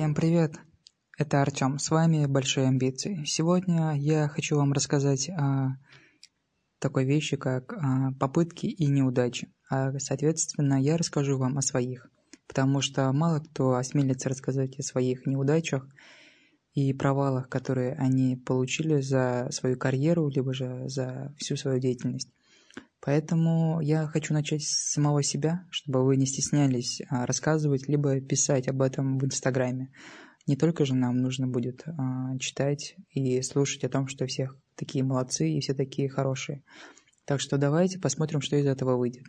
Всем привет! Это Артем, с вами Большие Амбиции. Сегодня я хочу вам рассказать о такой вещи, как попытки и неудачи. А, соответственно, я расскажу вам о своих, потому что мало кто осмелится рассказать о своих неудачах и провалах, которые они получили за свою карьеру, либо же за всю свою деятельность. Поэтому я хочу начать с самого себя, чтобы вы не стеснялись а, рассказывать, либо писать об этом в Инстаграме. Не только же нам нужно будет а, читать и слушать о том, что всех такие молодцы и все такие хорошие. Так что давайте посмотрим, что из этого выйдет.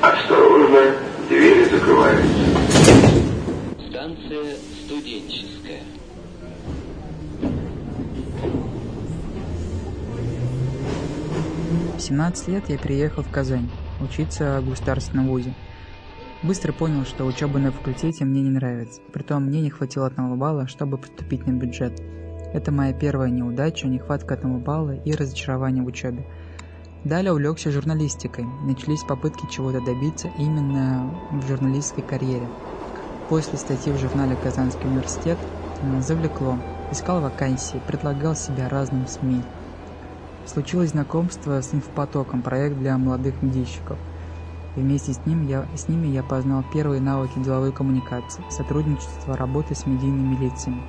Осторожно, двери закрываются. Станция студенческая. 17 лет я переехал в Казань учиться в государственном вузе. Быстро понял, что учеба на факультете мне не нравится. Притом мне не хватило одного балла, чтобы поступить на бюджет. Это моя первая неудача, нехватка одного балла и разочарование в учебе. Далее увлекся журналистикой. Начались попытки чего-то добиться именно в журналистской карьере. После статьи в журнале «Казанский университет» завлекло. Искал вакансии, предлагал себя разным СМИ. Случилось знакомство с инфопотоком, проект для молодых медийщиков. И вместе с, ним я, с ними я познал первые навыки деловой коммуникации, сотрудничества, работы с медийными лицами.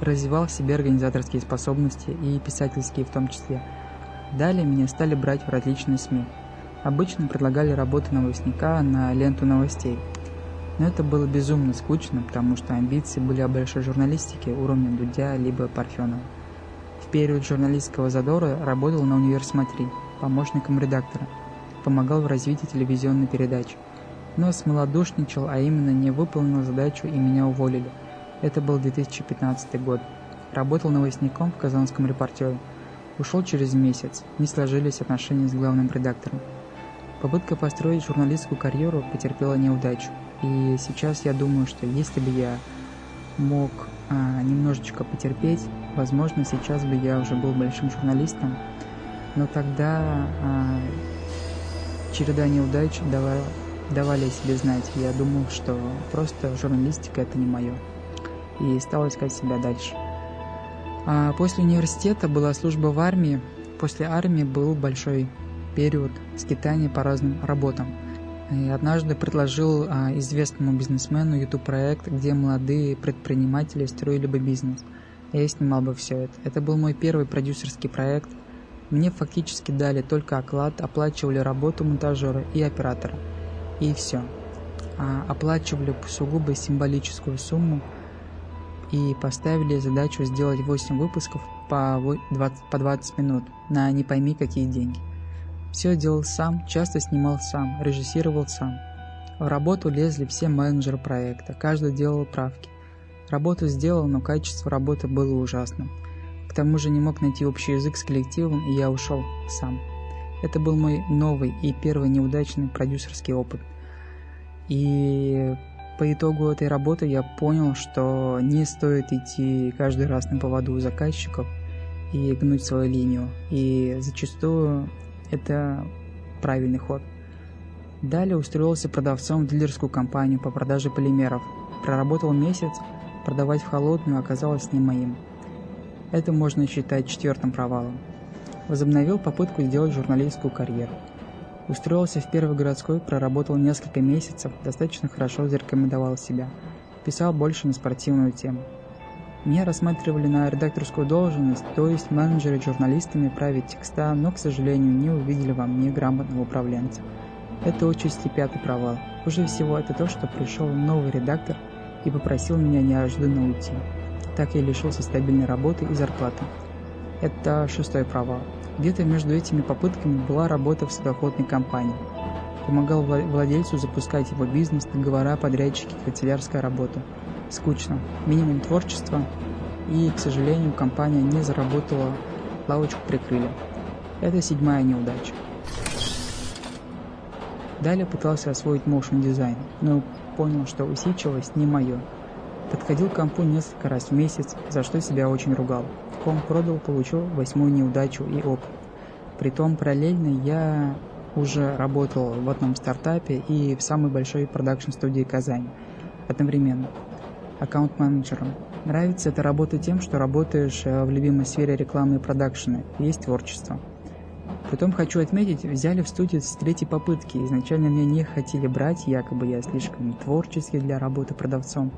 Развивал в себе организаторские способности и писательские в том числе. Далее меня стали брать в различные СМИ. Обычно предлагали работу новостника на ленту новостей. Но это было безумно скучно, потому что амбиции были о большой журналистике уровня Дудя либо Парфенова. В период журналистского задора работал на «Универ Смотри», помощником редактора. Помогал в развитии телевизионной передачи. Но смолодушничал, а именно не выполнил задачу и меня уволили. Это был 2015 год. Работал новостником в «Казанском репортере». Ушел через месяц, не сложились отношения с главным редактором. Попытка построить журналистскую карьеру потерпела неудачу. И сейчас я думаю, что если бы я мог а, немножечко потерпеть, возможно, сейчас бы я уже был большим журналистом, но тогда а, череда неудач давала, давали о себе знать. Я думал, что просто журналистика это не мое. И стал искать себя дальше. А после университета была служба в армии. После армии был большой период скитания по разным работам – и однажды предложил а, известному бизнесмену YouTube-проект, где молодые предприниматели строили бы бизнес. Я снимал бы все это. Это был мой первый продюсерский проект. Мне фактически дали только оклад, оплачивали работу монтажера и оператора. И все. А, оплачивали сугубо символическую сумму и поставили задачу сделать 8 выпусков по 20, по 20 минут на не пойми какие деньги. Все делал сам, часто снимал сам, режиссировал сам. В работу лезли все менеджеры проекта, каждый делал правки. Работу сделал, но качество работы было ужасным. К тому же не мог найти общий язык с коллективом, и я ушел сам. Это был мой новый и первый неудачный продюсерский опыт. И по итогу этой работы я понял, что не стоит идти каждый раз на поводу у заказчиков и гнуть свою линию. И зачастую это правильный ход. Далее устроился продавцом в дилерскую компанию по продаже полимеров. Проработал месяц, продавать в холодную оказалось не моим. Это можно считать четвертым провалом. Возобновил попытку сделать журналистскую карьеру. Устроился в первый городской, проработал несколько месяцев, достаточно хорошо зарекомендовал себя. Писал больше на спортивную тему. Меня рассматривали на редакторскую должность, то есть менеджеры журналистами править текста, но, к сожалению, не увидели во мне грамотного управленца. Это участь и пятый провал. Хуже всего это то, что пришел новый редактор и попросил меня неожиданно уйти. Так я лишился стабильной работы и зарплаты. Это шестой провал. Где-то между этими попытками была работа в судоходной компании. Помогал владельцу запускать его бизнес, договора, подрядчики, канцелярская работа. Скучно. Минимум творчества. И, к сожалению, компания не заработала, лавочку прикрыли. Это седьмая неудача. Далее пытался освоить motion дизайн, но понял, что усидчивость не мое. Подходил к компу несколько раз в месяц, за что себя очень ругал. Ком продал, получил восьмую неудачу и опыт. Притом параллельно я уже работал в одном стартапе и в самой большой продакшн-студии Казани – одновременно. Аккаунт-менеджером. Нравится эта работа тем, что работаешь э, в любимой сфере рекламы и продакшена, есть творчество. Притом хочу отметить, взяли в студию с третьей попытки. Изначально меня не хотели брать, якобы я слишком творческий для работы продавцом.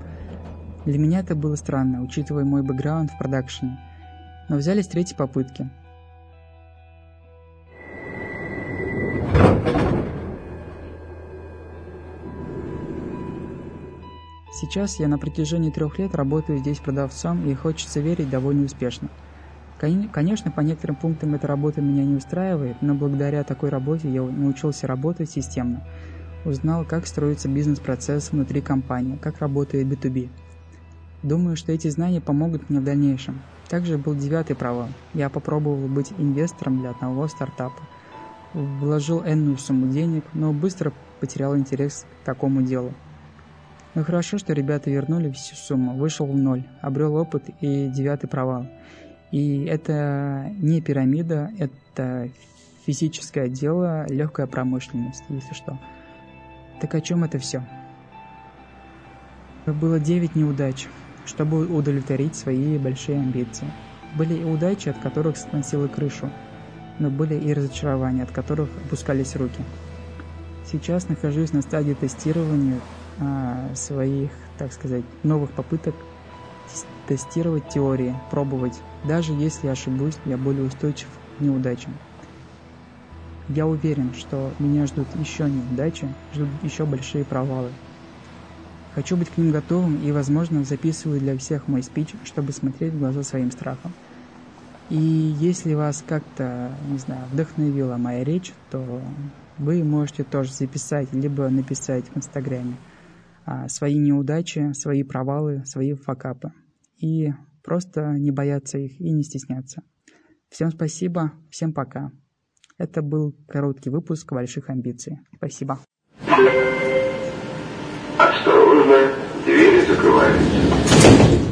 Для меня это было странно, учитывая мой бэкграунд в продакшене. Но взяли с третьей попытки. Сейчас я на протяжении трех лет работаю здесь продавцом и хочется верить довольно успешно. Конечно, по некоторым пунктам эта работа меня не устраивает, но благодаря такой работе я научился работать системно. Узнал, как строится бизнес-процесс внутри компании, как работает B2B. Думаю, что эти знания помогут мне в дальнейшем. Также был девятый провал. Я попробовал быть инвестором для одного стартапа. Вложил энную сумму денег, но быстро потерял интерес к такому делу. Но хорошо, что ребята вернули всю сумму, вышел в ноль, обрел опыт и девятый провал. И это не пирамида, это физическое дело, легкая промышленность, если что. Так о чем это все? Было 9 неудач, чтобы удовлетворить свои большие амбиции. Были и удачи, от которых сносило крышу, но были и разочарования, от которых опускались руки. Сейчас нахожусь на стадии тестирования а, своих, так сказать, новых попыток тестировать теории, пробовать. Даже если ошибусь, я более устойчив к неудачам. Я уверен, что меня ждут еще неудачи, ждут еще большие провалы. Хочу быть к ним готовым и, возможно, записываю для всех мой спич, чтобы смотреть в глаза своим страхам. И если вас как-то, не знаю, вдохновила моя речь, то вы можете тоже записать, либо написать в Инстаграме а, свои неудачи, свои провалы, свои факапы и просто не бояться их и не стесняться. Всем спасибо, всем пока. Это был короткий выпуск больших амбиций. Спасибо. Осторожно, двери закрываются.